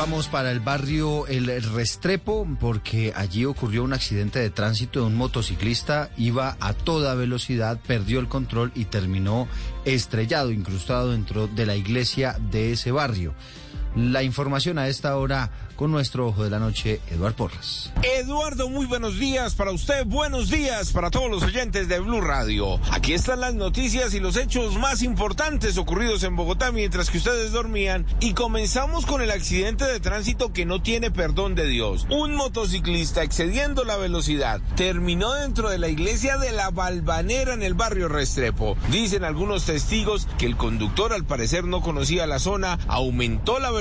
vamos para el barrio El Restrepo porque allí ocurrió un accidente de tránsito de un motociclista, iba a toda velocidad, perdió el control y terminó estrellado, incrustado dentro de la iglesia de ese barrio. La información a esta hora con nuestro ojo de la noche, Eduardo Porras. Eduardo, muy buenos días para usted, buenos días para todos los oyentes de Blue Radio. Aquí están las noticias y los hechos más importantes ocurridos en Bogotá mientras que ustedes dormían y comenzamos con el accidente de tránsito que no tiene perdón de Dios. Un motociclista excediendo la velocidad terminó dentro de la iglesia de la Balvanera en el barrio Restrepo. Dicen algunos testigos que el conductor al parecer no conocía la zona, aumentó la velocidad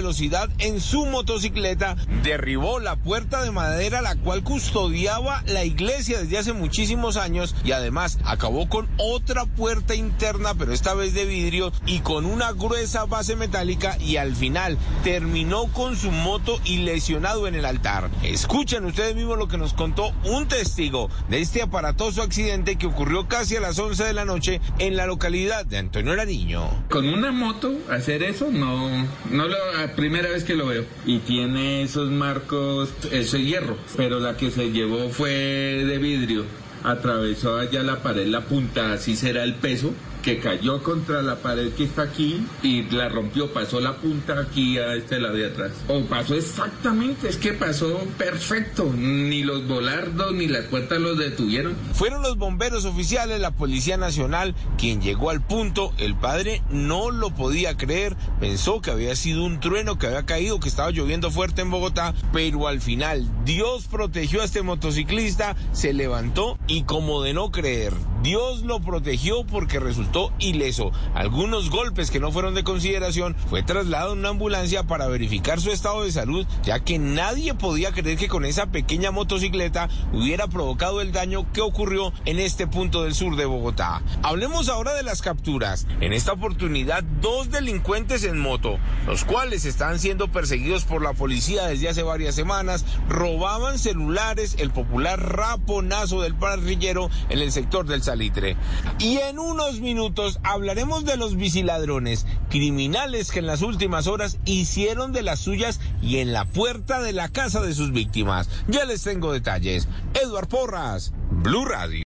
en su motocicleta derribó la puerta de madera la cual custodiaba la iglesia desde hace muchísimos años y además acabó con otra puerta interna, pero esta vez de vidrio y con una gruesa base metálica y al final terminó con su moto y lesionado en el altar. Escuchen ustedes mismos lo que nos contó un testigo de este aparatoso accidente que ocurrió casi a las 11 de la noche en la localidad de Antonio Nariño. Con una moto hacer eso no, no primera vez que lo veo y tiene esos marcos, ese hierro, pero la que se llevó fue de vidrio. Atravesó allá la pared, la punta, así será el peso, que cayó contra la pared que está aquí y la rompió, pasó la punta aquí a este lado de atrás. O pasó exactamente, es que pasó perfecto, ni los volardos ni las puertas los detuvieron. Fueron los bomberos oficiales, la Policía Nacional, quien llegó al punto, el padre no lo podía creer, pensó que había sido un trueno que había caído, que estaba lloviendo fuerte en Bogotá, pero al final Dios protegió a este motociclista, se levantó y como de no creer, Dios lo protegió porque resultó ileso. Algunos golpes que no fueron de consideración fue trasladado en una ambulancia para verificar su estado de salud, ya que nadie podía creer que con esa pequeña motocicleta hubiera provocado el daño que ocurrió en este punto del sur de Bogotá. Hablemos ahora de las capturas. En esta oportunidad, dos delincuentes en moto, los cuales están siendo perseguidos por la policía desde hace varias semanas, robaban celulares, el popular raponazo del parrillero en el sector del Y en unos minutos hablaremos de los biciladrones, criminales que en las últimas horas hicieron de las suyas y en la puerta de la casa de sus víctimas. Ya les tengo detalles. Eduard Porras, Blue Radio.